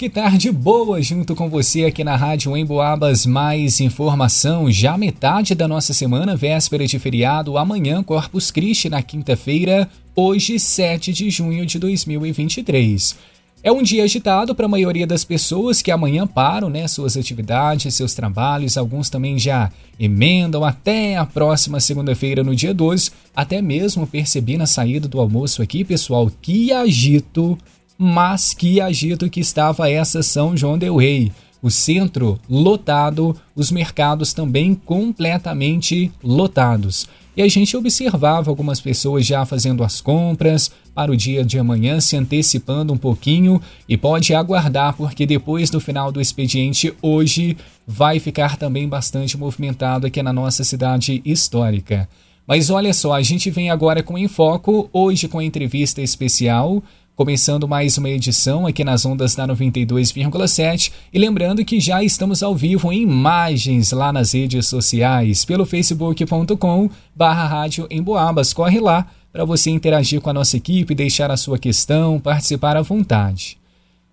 que tarde boa junto com você aqui na Rádio Emboabas. Mais informação, já metade da nossa semana, véspera de feriado, amanhã Corpus Christi na quinta-feira, hoje 7 de junho de 2023. É um dia agitado para a maioria das pessoas que amanhã param né, suas atividades, seus trabalhos. Alguns também já emendam até a próxima segunda-feira, no dia 12. Até mesmo percebi na saída do almoço aqui, pessoal, que agito, mas que agito que estava essa São João Del Rei. O centro lotado, os mercados também completamente lotados. E a gente observava algumas pessoas já fazendo as compras para o dia de amanhã, se antecipando um pouquinho e pode aguardar, porque depois do final do expediente hoje vai ficar também bastante movimentado aqui na nossa cidade histórica. Mas olha só, a gente vem agora com Enfoco, hoje com a entrevista especial Começando mais uma edição aqui nas ondas da 92,7 e lembrando que já estamos ao vivo em imagens lá nas redes sociais pelo facebook.com barra rádio em Boabas. Corre lá para você interagir com a nossa equipe, deixar a sua questão, participar à vontade.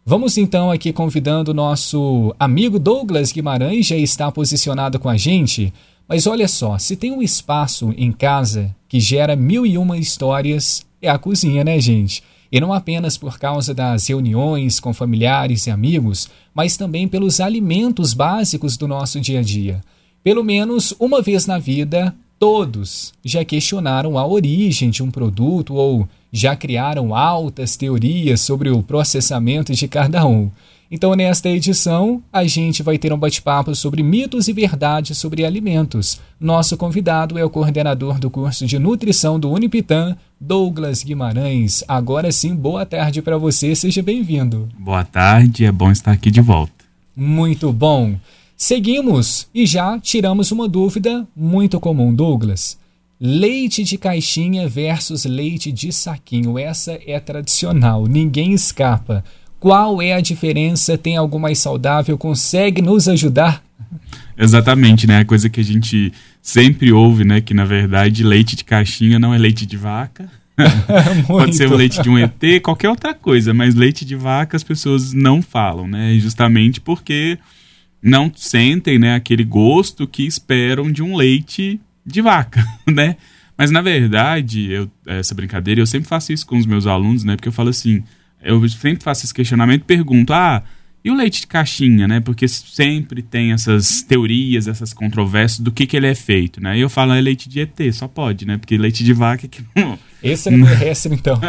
Vamos então aqui convidando o nosso amigo Douglas Guimarães, já está posicionado com a gente. Mas olha só, se tem um espaço em casa que gera mil e uma histórias, é a cozinha, né, gente? E não apenas por causa das reuniões com familiares e amigos, mas também pelos alimentos básicos do nosso dia a dia. Pelo menos uma vez na vida, todos já questionaram a origem de um produto ou já criaram altas teorias sobre o processamento de cada um. Então, nesta edição, a gente vai ter um bate-papo sobre mitos e verdades sobre alimentos. Nosso convidado é o coordenador do curso de nutrição do Unipitan, Douglas Guimarães. Agora sim, boa tarde para você, seja bem-vindo. Boa tarde, é bom estar aqui de volta. Muito bom. Seguimos e já tiramos uma dúvida muito comum, Douglas. Leite de caixinha versus leite de saquinho. Essa é tradicional, ninguém escapa. Qual é a diferença? Tem algo mais saudável? Consegue nos ajudar? Exatamente, né? A coisa que a gente sempre ouve, né? Que na verdade leite de caixinha não é leite de vaca. Pode ser o leite de um ET, qualquer outra coisa, mas leite de vaca as pessoas não falam, né? Justamente porque não sentem, né, aquele gosto que esperam de um leite de vaca, né? Mas na verdade, eu, essa brincadeira, eu sempre faço isso com os meus alunos, né? Porque eu falo assim, eu sempre faço esse questionamento e pergunto: ah, e o leite de caixinha, né? Porque sempre tem essas teorias, essas controvérsias do que, que ele é feito, né? E eu falo, é leite de ET, só pode, né? Porque leite de vaca é que não. Esse é terrestre, então.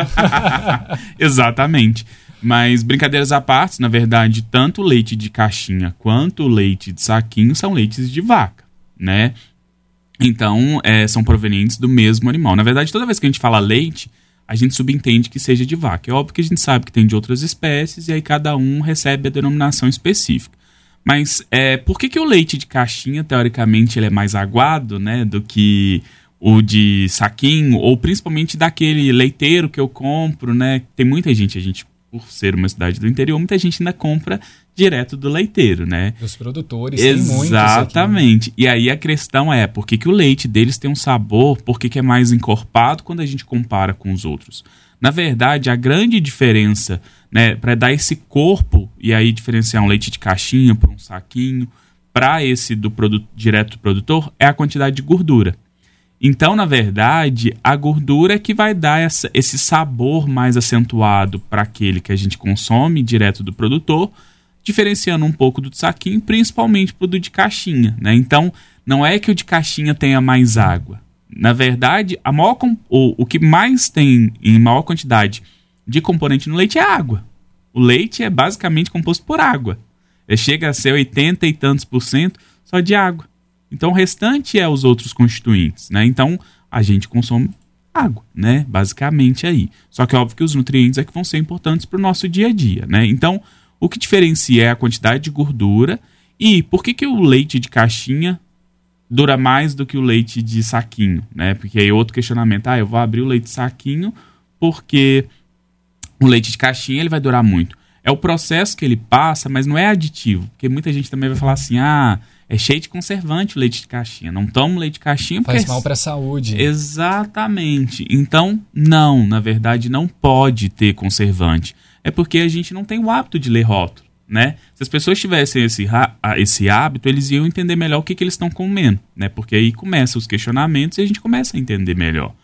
Exatamente. Mas brincadeiras à parte, na verdade, tanto o leite de caixinha quanto o leite de saquinho são leites de vaca, né? Então, é, são provenientes do mesmo animal. Na verdade, toda vez que a gente fala leite, a gente subentende que seja de vaca. É óbvio que a gente sabe que tem de outras espécies e aí cada um recebe a denominação específica. Mas é, por que, que o leite de caixinha, teoricamente, ele é mais aguado né, do que o de saquinho, ou principalmente daquele leiteiro que eu compro, né? Tem muita gente, a gente por ser uma cidade do interior, muita gente ainda compra direto do leiteiro, né? Dos produtores, Exatamente. E aí a questão é, por que, que o leite deles tem um sabor, por que, que é mais encorpado quando a gente compara com os outros? Na verdade, a grande diferença, né, para dar esse corpo, e aí diferenciar um leite de caixinha para um saquinho, para esse do produto direto do produtor, é a quantidade de gordura. Então, na verdade, a gordura é que vai dar essa, esse sabor mais acentuado para aquele que a gente consome direto do produtor, diferenciando um pouco do saquinho, principalmente para o de caixinha. Né? Então, não é que o de caixinha tenha mais água. Na verdade, a maior, o, o que mais tem em maior quantidade de componente no leite é água. O leite é basicamente composto por água. Ele chega a ser 80 e tantos por cento só de água. Então o restante é os outros constituintes, né? Então a gente consome água, né? Basicamente aí. Só que é óbvio que os nutrientes é que vão ser importantes para o nosso dia a dia, né? Então o que diferencia é a quantidade de gordura e por que, que o leite de caixinha dura mais do que o leite de saquinho, né? Porque aí outro questionamento, ah, eu vou abrir o leite de saquinho porque o leite de caixinha ele vai durar muito. É o processo que ele passa, mas não é aditivo, porque muita gente também vai falar assim, ah, é cheio de conservante o leite de caixinha. Não tomo leite de caixinha porque... Faz mal para a saúde. Exatamente. Então, não, na verdade, não pode ter conservante. É porque a gente não tem o hábito de ler rótulo. né? Se as pessoas tivessem esse, esse hábito, eles iam entender melhor o que, que eles estão comendo, né? Porque aí começam os questionamentos e a gente começa a entender melhor.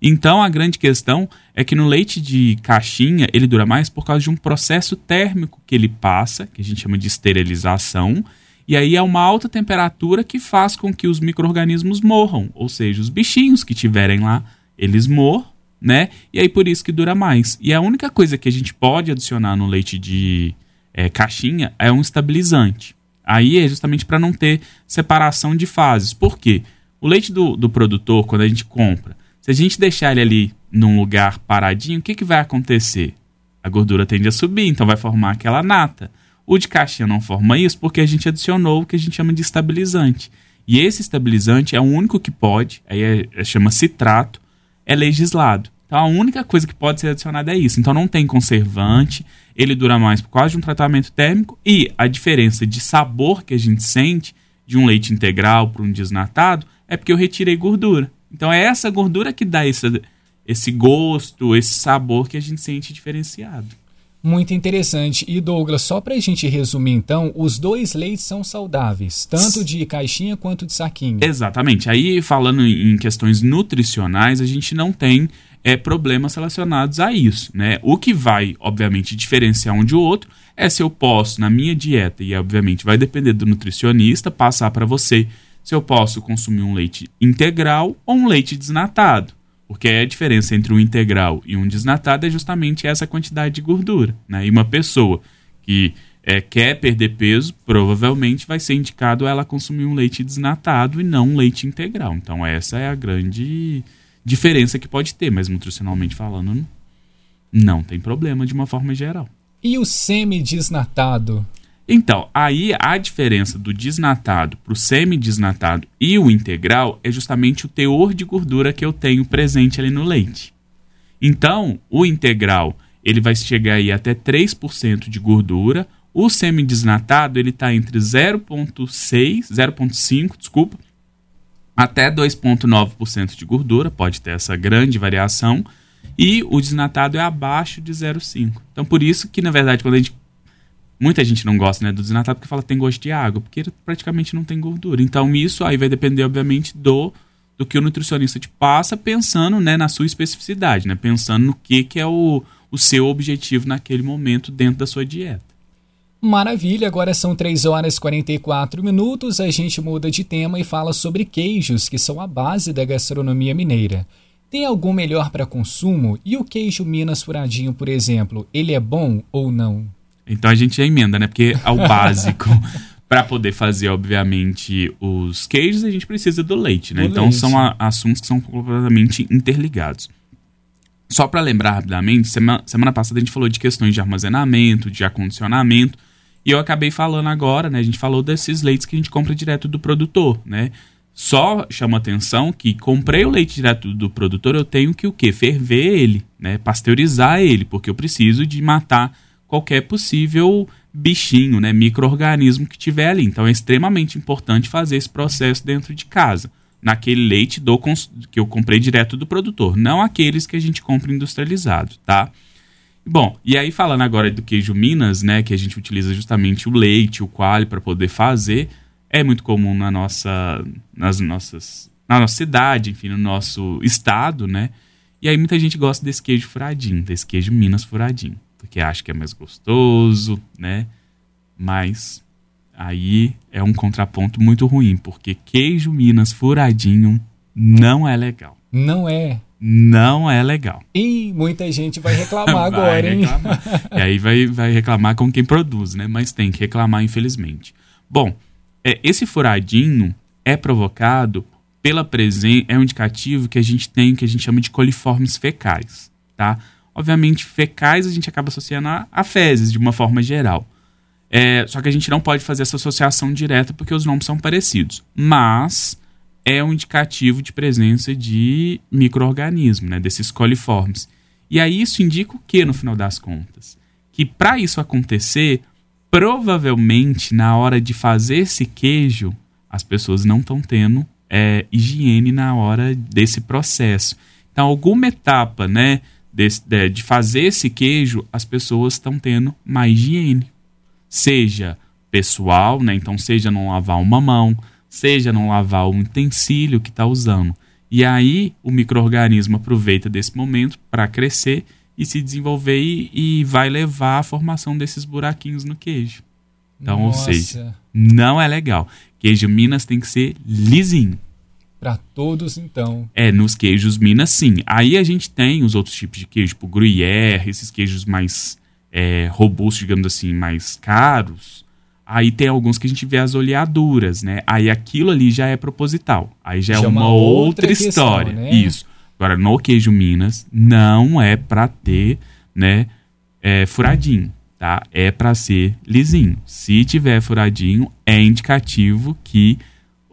Então a grande questão é que no leite de caixinha ele dura mais por causa de um processo térmico que ele passa, que a gente chama de esterilização, e aí é uma alta temperatura que faz com que os micro-organismos morram, ou seja, os bichinhos que tiverem lá, eles morram, né? E aí por isso que dura mais. E a única coisa que a gente pode adicionar no leite de é, caixinha é um estabilizante. Aí é justamente para não ter separação de fases. Por quê? O leite do, do produtor, quando a gente compra, se a gente deixar ele ali num lugar paradinho, o que, que vai acontecer? A gordura tende a subir, então vai formar aquela nata. O de caixinha não forma isso porque a gente adicionou o que a gente chama de estabilizante. E esse estabilizante é o único que pode, aí é, é, chama citrato, é legislado. Então a única coisa que pode ser adicionada é isso. Então não tem conservante, ele dura mais por causa de um tratamento térmico e a diferença de sabor que a gente sente de um leite integral para um desnatado é porque eu retirei gordura. Então é essa gordura que dá esse, esse gosto, esse sabor que a gente sente diferenciado. Muito interessante. E Douglas, só para a gente resumir então, os dois leites são saudáveis, tanto de caixinha quanto de saquinho. Exatamente. Aí falando em questões nutricionais, a gente não tem é, problemas relacionados a isso. Né? O que vai, obviamente, diferenciar um de outro é se eu posso, na minha dieta, e obviamente vai depender do nutricionista, passar para você se eu posso consumir um leite integral ou um leite desnatado. Porque a diferença entre um integral e um desnatado é justamente essa quantidade de gordura. Né? E uma pessoa que é, quer perder peso, provavelmente vai ser indicado ela consumir um leite desnatado e não um leite integral. Então, essa é a grande diferença que pode ter, mas nutricionalmente falando, não tem problema de uma forma geral. E o semi-desnatado? Então, aí a diferença do desnatado para o semi-desnatado e o integral é justamente o teor de gordura que eu tenho presente ali no leite. Então, o integral ele vai chegar aí até 3% de gordura, o semi-desnatado ele está entre 0,6, 0,5, desculpa, até 2,9% de gordura, pode ter essa grande variação, e o desnatado é abaixo de 0,5. Então, por isso que, na verdade, quando a gente. Muita gente não gosta né, do desnatado porque fala que tem gosto de água, porque praticamente não tem gordura. Então, isso aí vai depender, obviamente, do, do que o nutricionista te passa, pensando né, na sua especificidade, né, pensando no que, que é o, o seu objetivo naquele momento dentro da sua dieta. Maravilha, agora são 3 horas e 44 minutos. A gente muda de tema e fala sobre queijos, que são a base da gastronomia mineira. Tem algum melhor para consumo? E o queijo Minas Furadinho, por exemplo, ele é bom ou não? Então a gente já emenda, né? Porque é o básico. para poder fazer, obviamente, os queijos, a gente precisa do leite, né? Do então leite. são a, assuntos que são completamente interligados. Só para lembrar rapidamente, semana, semana passada a gente falou de questões de armazenamento, de acondicionamento. E eu acabei falando agora, né? A gente falou desses leites que a gente compra direto do produtor, né? Só chama atenção que comprei o leite direto do produtor, eu tenho que o quê? Ferver ele, né? Pasteurizar ele, porque eu preciso de matar qualquer possível bichinho, né? Microorganismo que tiver ali. Então é extremamente importante fazer esse processo dentro de casa. Naquele leite do, que eu comprei direto do produtor, não aqueles que a gente compra industrializado, tá? Bom, e aí falando agora do queijo Minas, né, que a gente utiliza justamente o leite, o coalho para poder fazer, é muito comum na nossa, nas nossas, na nossa cidade, enfim, no nosso estado, né? E aí muita gente gosta desse queijo furadinho, desse queijo Minas furadinho, porque acha que é mais gostoso, né? Mas aí é um contraponto muito ruim, porque queijo Minas furadinho não é legal. Não é não é legal. E muita gente vai reclamar vai agora, hein? Reclamar. e aí vai, vai reclamar com quem produz, né? Mas tem que reclamar, infelizmente. Bom, é, esse furadinho é provocado pela presença, é um indicativo que a gente tem, que a gente chama de coliformes fecais, tá? Obviamente, fecais a gente acaba associando a, a fezes, de uma forma geral. É, só que a gente não pode fazer essa associação direta porque os nomes são parecidos. Mas é um indicativo de presença de microorganismo, né, desses coliformes. E aí isso indica o que no final das contas? Que para isso acontecer, provavelmente na hora de fazer esse queijo, as pessoas não estão tendo é, higiene na hora desse processo. Então, alguma etapa, né, desse, de, de fazer esse queijo, as pessoas estão tendo má higiene. seja pessoal, né? Então, seja não lavar uma mão, seja não lavar o utensílio que está usando. E aí o microorganismo aproveita desse momento para crescer e se desenvolver e, e, vai levar à formação desses buraquinhos no queijo. Então, Nossa. ou seja, não é legal. Queijo Minas tem que ser lisinho. Para todos, então. É, nos queijos Minas, sim. Aí a gente tem os outros tipos de queijo, tipo gruyère, esses queijos mais é, robustos, digamos assim, mais caros. Aí tem alguns que a gente vê as oleaduras, né? Aí aquilo ali já é proposital. Aí já, é já é uma, uma outra, outra história. Questão, né? Isso. Agora, no queijo Minas, não é para ter, né, é, furadinho, tá? É para ser lisinho. Se tiver furadinho, é indicativo que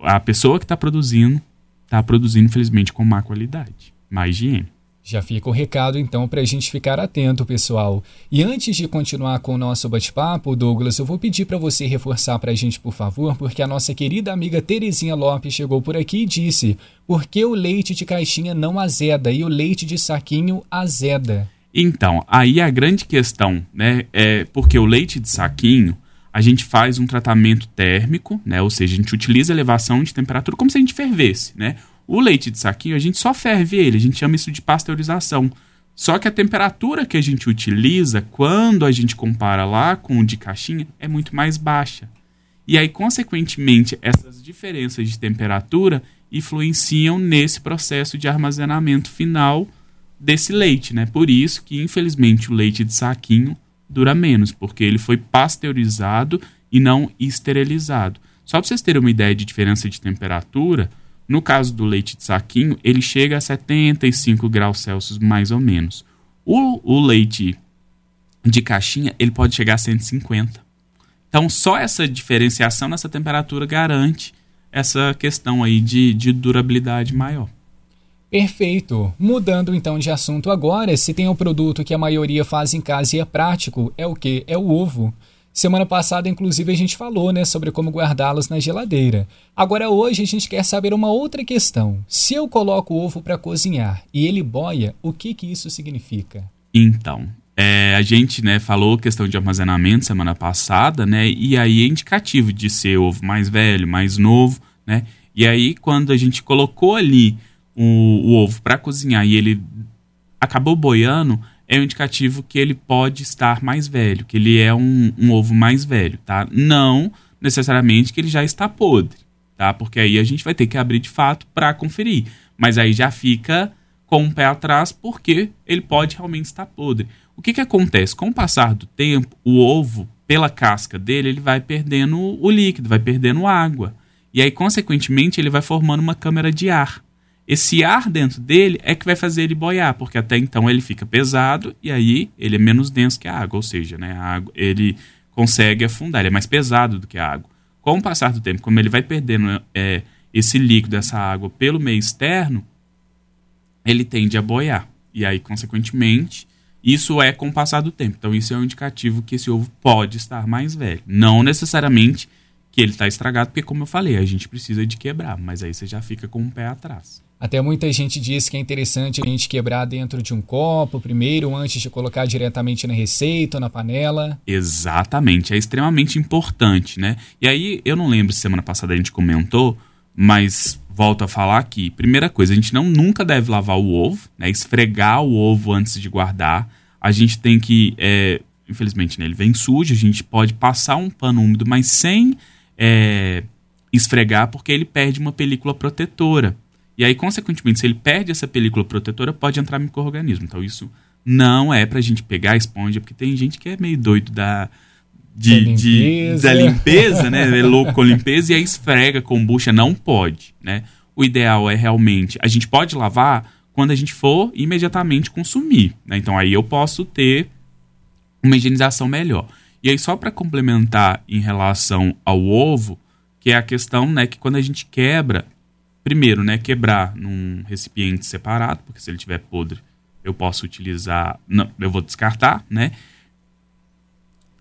a pessoa que está produzindo está produzindo, infelizmente, com má qualidade, má higiene. Já fica o recado então para a gente ficar atento, pessoal. E antes de continuar com o nosso bate-papo, Douglas, eu vou pedir para você reforçar para a gente, por favor, porque a nossa querida amiga Terezinha Lopes chegou por aqui e disse: por que o leite de caixinha não azeda e o leite de saquinho azeda? Então, aí a grande questão, né, é porque o leite de saquinho a gente faz um tratamento térmico, né, ou seja, a gente utiliza elevação de temperatura como se a gente fervesse, né? O leite de saquinho, a gente só ferve ele, a gente chama isso de pasteurização. Só que a temperatura que a gente utiliza quando a gente compara lá com o de caixinha é muito mais baixa. E aí, consequentemente, essas diferenças de temperatura influenciam nesse processo de armazenamento final desse leite, né? Por isso que, infelizmente, o leite de saquinho dura menos, porque ele foi pasteurizado e não esterilizado. Só para vocês terem uma ideia de diferença de temperatura, no caso do leite de saquinho, ele chega a 75 graus Celsius mais ou menos. O, o leite de caixinha, ele pode chegar a 150. Então, só essa diferenciação nessa temperatura garante essa questão aí de, de durabilidade maior. Perfeito. Mudando então de assunto agora, se tem um produto que a maioria faz em casa e é prático, é o que? É o ovo. Semana passada, inclusive, a gente falou né, sobre como guardá-los na geladeira. Agora, hoje, a gente quer saber uma outra questão. Se eu coloco o ovo para cozinhar e ele boia, o que, que isso significa? Então, é, a gente né, falou questão de armazenamento semana passada, né? E aí é indicativo de ser ovo mais velho, mais novo, né? E aí, quando a gente colocou ali o, o ovo para cozinhar e ele acabou boiando, é um indicativo que ele pode estar mais velho, que ele é um, um ovo mais velho, tá? Não necessariamente que ele já está podre, tá? Porque aí a gente vai ter que abrir de fato para conferir. Mas aí já fica com o um pé atrás porque ele pode realmente estar podre. O que, que acontece? Com o passar do tempo, o ovo, pela casca dele, ele vai perdendo o líquido, vai perdendo água. E aí, consequentemente, ele vai formando uma câmara de ar. Esse ar dentro dele é que vai fazer ele boiar, porque até então ele fica pesado e aí ele é menos denso que a água, ou seja, né, a água, ele consegue afundar, ele é mais pesado do que a água. Com o passar do tempo, como ele vai perdendo é, esse líquido, essa água pelo meio externo, ele tende a boiar. E aí, consequentemente, isso é com o passar do tempo. Então, isso é um indicativo que esse ovo pode estar mais velho. Não necessariamente que ele está estragado, porque, como eu falei, a gente precisa de quebrar, mas aí você já fica com o pé atrás. Até muita gente diz que é interessante a gente quebrar dentro de um copo primeiro, antes de colocar diretamente na receita ou na panela. Exatamente, é extremamente importante, né? E aí, eu não lembro se semana passada a gente comentou, mas volto a falar aqui. Primeira coisa, a gente não nunca deve lavar o ovo, né? Esfregar o ovo antes de guardar. A gente tem que, é, infelizmente, né, ele vem sujo, a gente pode passar um pano úmido, mas sem é, esfregar, porque ele perde uma película protetora. E aí, consequentemente, se ele perde essa película protetora, pode entrar microorganismo. Então, isso não é pra gente pegar a esponja, porque tem gente que é meio doido da, de, da, limpeza. De, da limpeza, né? É louco com limpeza e aí esfrega kombucha. Não pode, né? O ideal é realmente... A gente pode lavar quando a gente for imediatamente consumir, né? Então, aí eu posso ter uma higienização melhor. E aí, só para complementar em relação ao ovo, que é a questão, né, que quando a gente quebra, primeiro, né, quebrar num recipiente separado, porque se ele tiver podre, eu posso utilizar, não, eu vou descartar, né?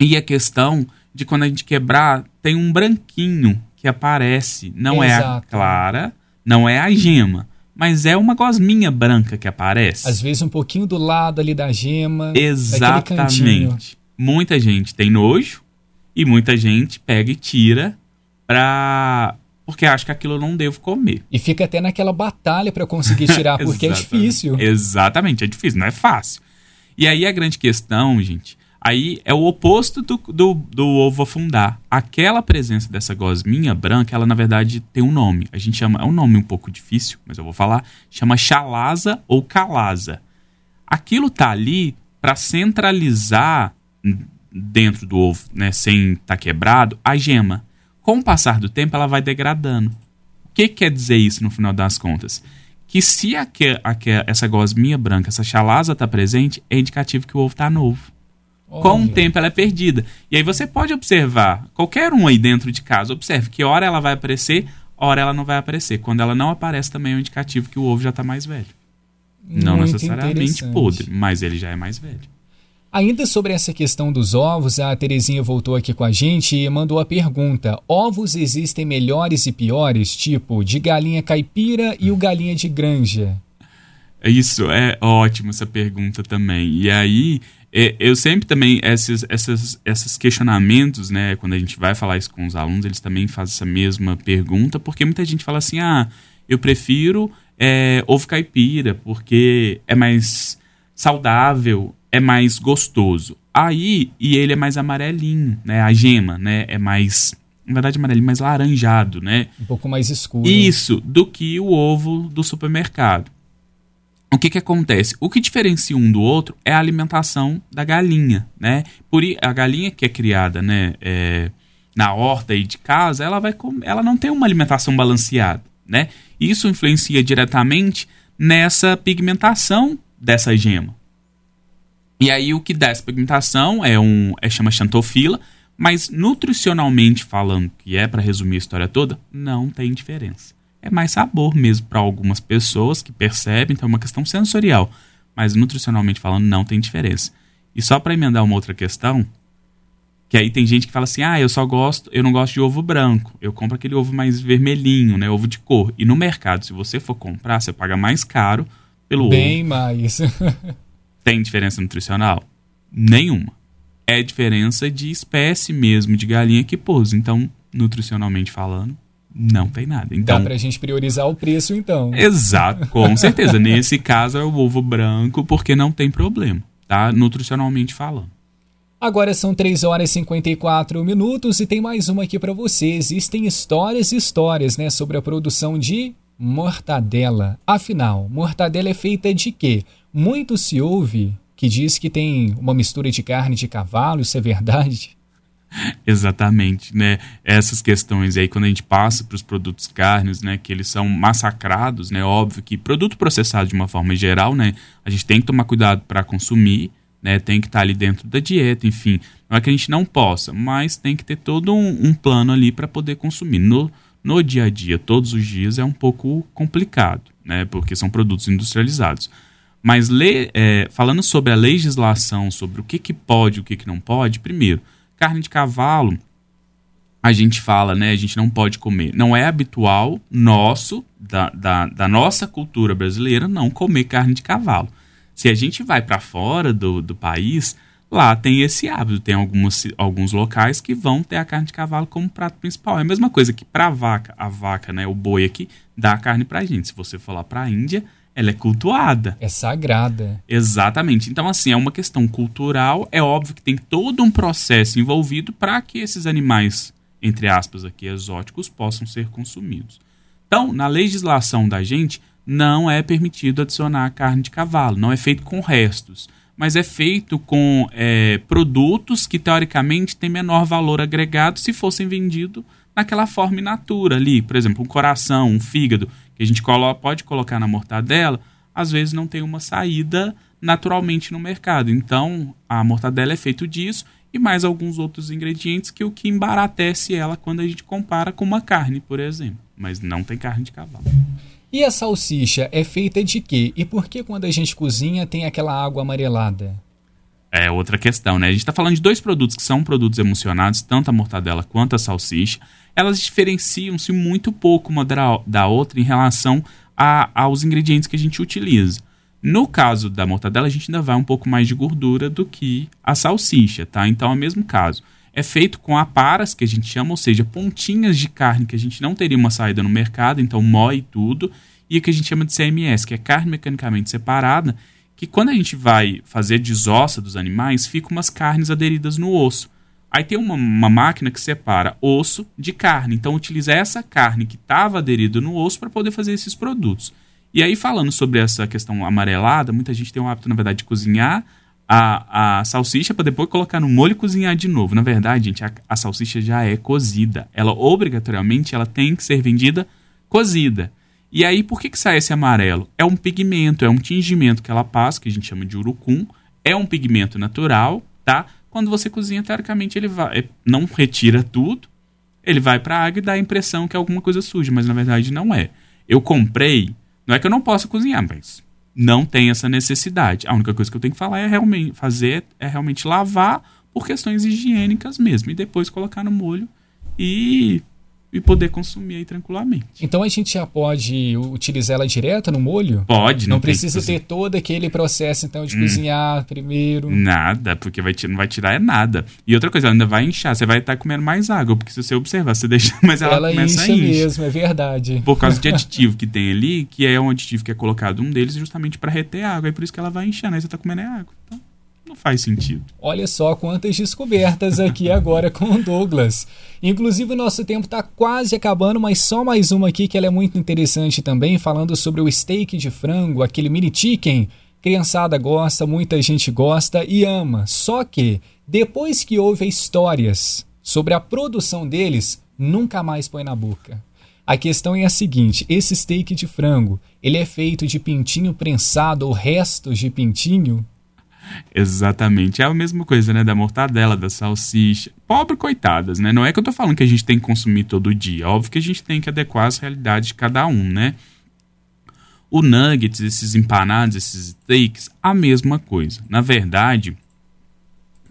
E a questão de quando a gente quebrar, tem um branquinho que aparece, não Exato. é a clara, não é a gema, mas é uma gosminha branca que aparece. Às vezes um pouquinho do lado ali da gema. Exatamente. Muita gente tem nojo E muita gente pega e tira pra porque acha que aquilo eu não devo comer. E fica até naquela batalha para conseguir tirar, porque é difícil. Exatamente, é difícil, não é fácil. E aí a grande questão, gente, aí é o oposto do, do, do ovo afundar. Aquela presença dessa gosminha branca, ela na verdade tem um nome. A gente chama, é um nome um pouco difícil, mas eu vou falar, chama chalaza ou calaza. Aquilo tá ali para centralizar dentro do ovo, né, sem estar tá quebrado, a gema. Com o passar do tempo, ela vai degradando. O que quer dizer isso no final das contas? Que se aqui, aqui, essa gosminha branca, essa chalaza está presente, é indicativo que o ovo está novo. Olha. Com o tempo ela é perdida. E aí você pode observar, qualquer um aí dentro de casa, observe que hora ela vai aparecer, hora ela não vai aparecer. Quando ela não aparece, também é um indicativo que o ovo já está mais velho. Muito não necessariamente podre, mas ele já é mais velho. Ainda sobre essa questão dos ovos, a Terezinha voltou aqui com a gente e mandou a pergunta: ovos existem melhores e piores, tipo de galinha caipira e o galinha de granja? Isso, é ótimo essa pergunta também. E aí, é, eu sempre também, esses, esses, esses questionamentos, né, quando a gente vai falar isso com os alunos, eles também fazem essa mesma pergunta, porque muita gente fala assim: ah, eu prefiro é, ovo caipira, porque é mais saudável, é mais gostoso. Aí, e ele é mais amarelinho, né? A gema, né? É mais, na verdade, amarelinho, mais laranjado, né? Um pouco mais escuro. Isso, do que o ovo do supermercado. O que que acontece? O que diferencia um do outro é a alimentação da galinha, né? Por a galinha que é criada, né, é, na horta aí de casa, ela vai ela não tem uma alimentação balanceada, né? Isso influencia diretamente nessa pigmentação dessa gema. E aí o que dá essa pigmentação é um é chama xantofila, mas nutricionalmente falando, que é para resumir a história toda, não tem diferença. É mais sabor mesmo para algumas pessoas que percebem, então é uma questão sensorial, mas nutricionalmente falando não tem diferença. E só para emendar uma outra questão, que aí tem gente que fala assim: "Ah, eu só gosto, eu não gosto de ovo branco. Eu compro aquele ovo mais vermelhinho, né, ovo de cor". E no mercado, se você for comprar, você paga mais caro pelo Bem ovo. Bem mais. Tem diferença nutricional? Nenhuma. É diferença de espécie mesmo de galinha que pôs. Então, nutricionalmente falando, não tem nada. Então, Dá pra gente priorizar o preço, então. Exato, com certeza. Nesse caso é o ovo branco, porque não tem problema, tá? Nutricionalmente falando. Agora são 3 horas e 54 minutos e tem mais uma aqui para você. Existem histórias e histórias, né, sobre a produção de mortadela. Afinal, mortadela é feita de quê? Muito se ouve que diz que tem uma mistura de carne de cavalo, isso é verdade? Exatamente, né? Essas questões aí, quando a gente passa para os produtos carnes, né, que eles são massacrados, né? Óbvio que produto processado de uma forma geral, né? A gente tem que tomar cuidado para consumir, né? Tem que estar tá ali dentro da dieta, enfim. Não é que a gente não possa, mas tem que ter todo um, um plano ali para poder consumir. No, no dia a dia, todos os dias, é um pouco complicado, né? Porque são produtos industrializados. Mas le, é, falando sobre a legislação, sobre o que, que pode e o que, que não pode, primeiro, carne de cavalo, a gente fala, né? A gente não pode comer. Não é habitual nosso, da, da, da nossa cultura brasileira, não comer carne de cavalo. Se a gente vai para fora do, do país, lá tem esse hábito. Tem algumas, alguns locais que vão ter a carne de cavalo como prato principal. É a mesma coisa que para a vaca, a vaca, né, o boi aqui, dá a carne para a gente. Se você for lá para a Índia, ela é cultuada. É sagrada. Exatamente. Então, assim, é uma questão cultural. É óbvio que tem todo um processo envolvido para que esses animais, entre aspas, aqui, exóticos, possam ser consumidos. Então, na legislação da gente, não é permitido adicionar carne de cavalo. Não é feito com restos. Mas é feito com é, produtos que, teoricamente, têm menor valor agregado se fossem vendidos naquela forma in natura ali. Por exemplo, um coração, um fígado que a gente colo pode colocar na mortadela, às vezes não tem uma saída naturalmente no mercado. Então, a mortadela é feito disso e mais alguns outros ingredientes que o que embaratece ela quando a gente compara com uma carne, por exemplo. Mas não tem carne de cavalo. E a salsicha é feita de quê? E por que quando a gente cozinha tem aquela água amarelada? É outra questão, né? A gente está falando de dois produtos que são produtos emulsionados, tanto a mortadela quanto a salsicha elas diferenciam-se muito pouco uma da outra em relação a, aos ingredientes que a gente utiliza. No caso da mortadela, a gente ainda vai um pouco mais de gordura do que a salsicha, tá? Então é o mesmo caso. É feito com aparas, que a gente chama, ou seja, pontinhas de carne que a gente não teria uma saída no mercado, então moe tudo, e o que a gente chama de CMS, que é carne mecanicamente separada, que quando a gente vai fazer desossa dos animais, ficam umas carnes aderidas no osso. Aí tem uma, uma máquina que separa osso de carne. Então utiliza essa carne que estava aderida no osso para poder fazer esses produtos. E aí, falando sobre essa questão amarelada, muita gente tem o hábito, na verdade, de cozinhar a, a salsicha para depois colocar no molho e cozinhar de novo. Na verdade, gente, a, a salsicha já é cozida. Ela, obrigatoriamente, ela tem que ser vendida cozida. E aí, por que, que sai esse amarelo? É um pigmento, é um tingimento que ela passa, que a gente chama de urucum. É um pigmento natural, tá? Quando você cozinha, teoricamente, ele vai, não retira tudo, ele vai para a água e dá a impressão que é alguma coisa suja, mas na verdade não é. Eu comprei, não é que eu não possa cozinhar, mas não tem essa necessidade. A única coisa que eu tenho que falar é realmente fazer é realmente lavar por questões higiênicas mesmo e depois colocar no molho e e poder consumir aí tranquilamente. Então a gente já pode utilizar ela direta no molho? Pode, não, não precisa ter todo aquele processo então de hum, cozinhar primeiro. Nada, porque vai, não vai tirar é nada. E outra coisa, ela ainda vai inchar, você vai estar comendo mais água, porque se você observar, você deixa, mas ela, ela começa incha a inchar. mesmo, é verdade. Por causa de aditivo que tem ali, que é um aditivo que é colocado um deles justamente para reter água, e por isso que ela vai inchando, aí você está comendo é água. Então, não faz sentido. Olha só quantas descobertas aqui agora com o Douglas. Inclusive, o nosso tempo está quase acabando, mas só mais uma aqui que ela é muito interessante também, falando sobre o steak de frango, aquele mini chicken. Criançada gosta, muita gente gosta e ama. Só que, depois que houve histórias sobre a produção deles, nunca mais põe na boca. A questão é a seguinte: esse steak de frango, ele é feito de pintinho prensado ou restos de pintinho? Exatamente. É a mesma coisa, né? Da mortadela, da salsicha. Pobre coitadas, né? Não é que eu tô falando que a gente tem que consumir todo dia. Óbvio que a gente tem que adequar as realidades de cada um, né? O nuggets, esses empanados, esses steaks, a mesma coisa. Na verdade,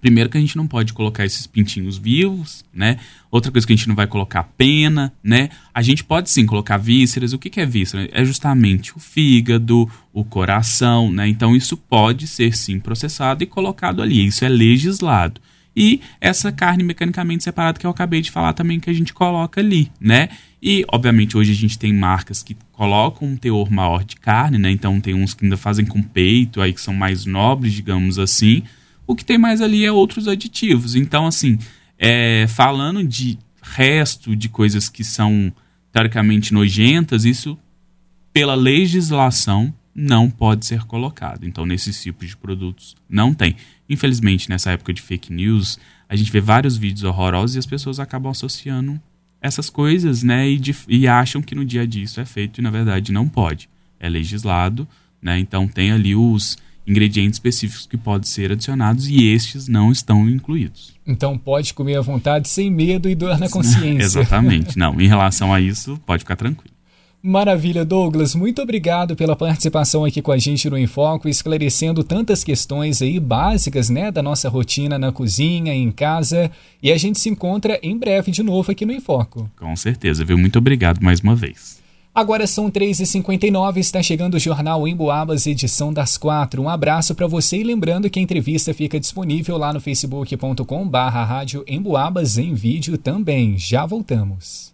Primeiro que a gente não pode colocar esses pintinhos vivos, né? Outra coisa que a gente não vai colocar pena, né? A gente pode sim colocar vísceras. O que, que é víscera? É justamente o fígado, o coração, né? Então isso pode ser sim processado e colocado ali. Isso é legislado. E essa carne mecanicamente separada que eu acabei de falar também que a gente coloca ali, né? E, obviamente, hoje a gente tem marcas que colocam um teor maior de carne, né? Então tem uns que ainda fazem com peito, aí que são mais nobres, digamos assim. O que tem mais ali é outros aditivos. Então, assim, é, falando de resto de coisas que são teoricamente nojentas, isso, pela legislação, não pode ser colocado. Então, nesses tipos de produtos, não tem. Infelizmente, nessa época de fake news, a gente vê vários vídeos horrorosos e as pessoas acabam associando essas coisas, né? E, de, e acham que no dia a dia isso é feito e, na verdade, não pode. É legislado, né? Então, tem ali os ingredientes específicos que podem ser adicionados e estes não estão incluídos. Então pode comer à vontade sem medo e dor na consciência. Exatamente. Não, em relação a isso, pode ficar tranquilo. Maravilha, Douglas. Muito obrigado pela participação aqui com a gente no Enfoco, esclarecendo tantas questões aí básicas, né, da nossa rotina na cozinha, em casa. E a gente se encontra em breve de novo aqui no Enfoco. Com certeza, viu? Muito obrigado mais uma vez. Agora são 3h59, está chegando o Jornal Emboabas, edição das quatro. Um abraço para você e lembrando que a entrevista fica disponível lá no facebook.com barra rádio Emboabas em vídeo também. Já voltamos.